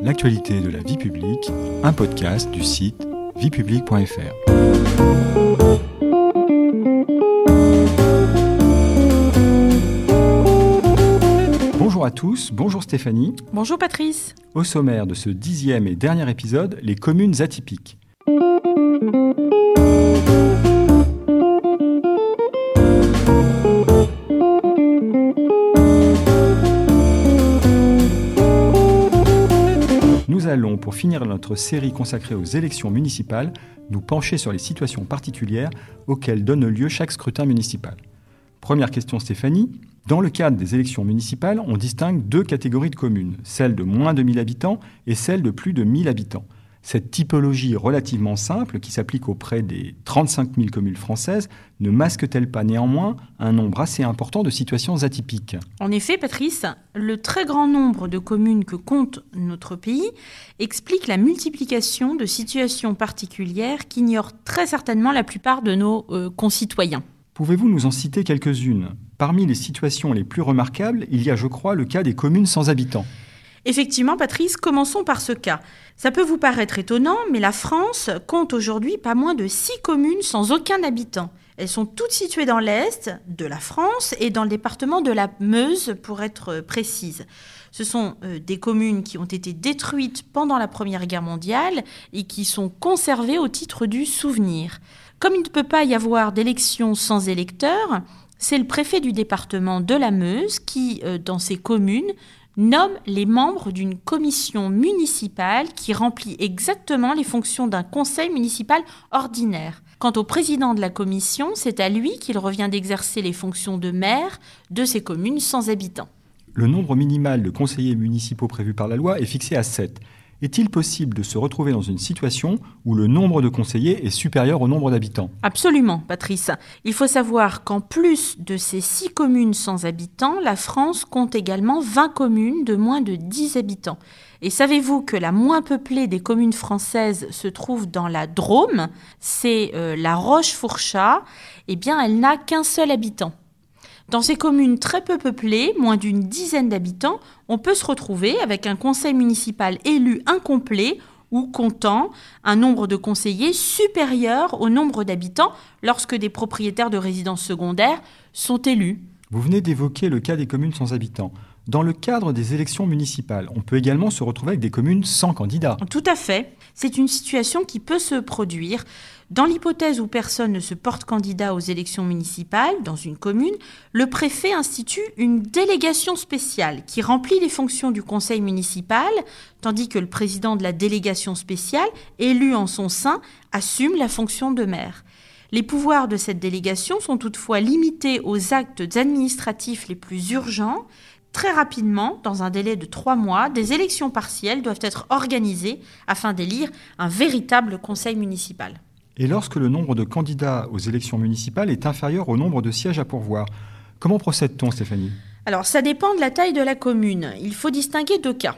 l'actualité de la vie publique, un podcast du site viepublique.fr. Bonjour à tous, bonjour Stéphanie. Bonjour Patrice. Au sommaire de ce dixième et dernier épisode, les communes atypiques. Nous allons, pour finir notre série consacrée aux élections municipales, nous pencher sur les situations particulières auxquelles donne lieu chaque scrutin municipal. Première question Stéphanie. Dans le cadre des élections municipales, on distingue deux catégories de communes, celles de moins de 1000 habitants et celles de plus de 1000 habitants. Cette typologie relativement simple, qui s'applique auprès des 35 000 communes françaises, ne masque-t-elle pas néanmoins un nombre assez important de situations atypiques? En effet, Patrice, le très grand nombre de communes que compte notre pays explique la multiplication de situations particulières qu'ignorent très certainement la plupart de nos euh, concitoyens. Pouvez-vous nous en citer quelques-unes? Parmi les situations les plus remarquables, il y a, je crois, le cas des communes sans habitants. Effectivement, Patrice, commençons par ce cas. Ça peut vous paraître étonnant, mais la France compte aujourd'hui pas moins de six communes sans aucun habitant. Elles sont toutes situées dans l'Est de la France et dans le département de la Meuse, pour être précise. Ce sont euh, des communes qui ont été détruites pendant la Première Guerre mondiale et qui sont conservées au titre du souvenir. Comme il ne peut pas y avoir d'élection sans électeurs, c'est le préfet du département de la Meuse qui, euh, dans ces communes, nomme les membres d'une commission municipale qui remplit exactement les fonctions d'un conseil municipal ordinaire. Quant au président de la commission, c'est à lui qu'il revient d'exercer les fonctions de maire de ces communes sans habitants. Le nombre minimal de conseillers municipaux prévu par la loi est fixé à 7. Est-il possible de se retrouver dans une situation où le nombre de conseillers est supérieur au nombre d'habitants? Absolument, Patrice. Il faut savoir qu'en plus de ces six communes sans habitants, la France compte également 20 communes de moins de 10 habitants. Et savez-vous que la moins peuplée des communes françaises se trouve dans la Drôme? C'est euh, la Roche-Fourchat. Eh bien, elle n'a qu'un seul habitant. Dans ces communes très peu peuplées, moins d'une dizaine d'habitants, on peut se retrouver avec un conseil municipal élu incomplet ou comptant un nombre de conseillers supérieur au nombre d'habitants lorsque des propriétaires de résidences secondaires sont élus. Vous venez d'évoquer le cas des communes sans habitants. Dans le cadre des élections municipales, on peut également se retrouver avec des communes sans candidats. Tout à fait. C'est une situation qui peut se produire. Dans l'hypothèse où personne ne se porte candidat aux élections municipales dans une commune, le préfet institue une délégation spéciale qui remplit les fonctions du conseil municipal, tandis que le président de la délégation spéciale, élu en son sein, assume la fonction de maire. Les pouvoirs de cette délégation sont toutefois limités aux actes administratifs les plus urgents. Très rapidement, dans un délai de trois mois, des élections partielles doivent être organisées afin d'élire un véritable conseil municipal. Et lorsque le nombre de candidats aux élections municipales est inférieur au nombre de sièges à pourvoir, comment procède-t-on, Stéphanie? Alors, ça dépend de la taille de la commune. Il faut distinguer deux cas.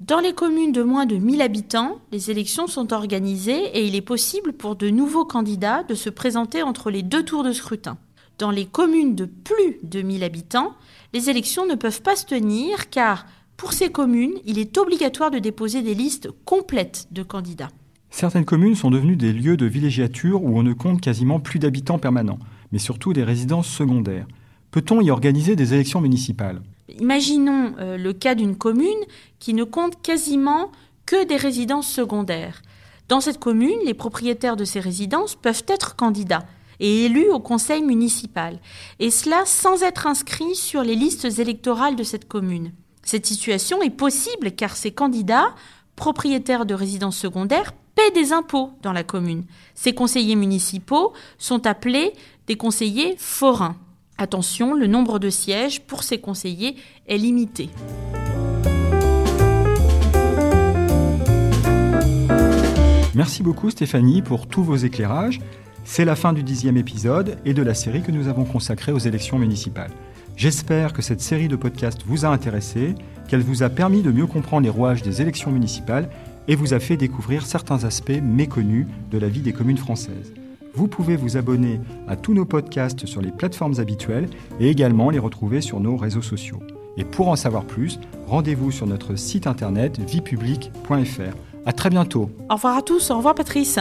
Dans les communes de moins de 1000 habitants, les élections sont organisées et il est possible pour de nouveaux candidats de se présenter entre les deux tours de scrutin. Dans les communes de plus de 1000 habitants, les élections ne peuvent pas se tenir car pour ces communes, il est obligatoire de déposer des listes complètes de candidats. Certaines communes sont devenues des lieux de villégiature où on ne compte quasiment plus d'habitants permanents, mais surtout des résidences secondaires. Peut-on y organiser des élections municipales? Imaginons euh, le cas d'une commune qui ne compte quasiment que des résidences secondaires. Dans cette commune, les propriétaires de ces résidences peuvent être candidats et élus au conseil municipal, et cela sans être inscrits sur les listes électorales de cette commune. Cette situation est possible car ces candidats, propriétaires de résidences secondaires, paient des impôts dans la commune. Ces conseillers municipaux sont appelés des conseillers forains. Attention, le nombre de sièges pour ces conseillers est limité. Merci beaucoup Stéphanie pour tous vos éclairages. C'est la fin du dixième épisode et de la série que nous avons consacrée aux élections municipales. J'espère que cette série de podcasts vous a intéressé, qu'elle vous a permis de mieux comprendre les rouages des élections municipales et vous a fait découvrir certains aspects méconnus de la vie des communes françaises. Vous pouvez vous abonner à tous nos podcasts sur les plateformes habituelles et également les retrouver sur nos réseaux sociaux. Et pour en savoir plus, rendez-vous sur notre site internet viepublique.fr. À très bientôt. Au revoir à tous, au revoir Patrice.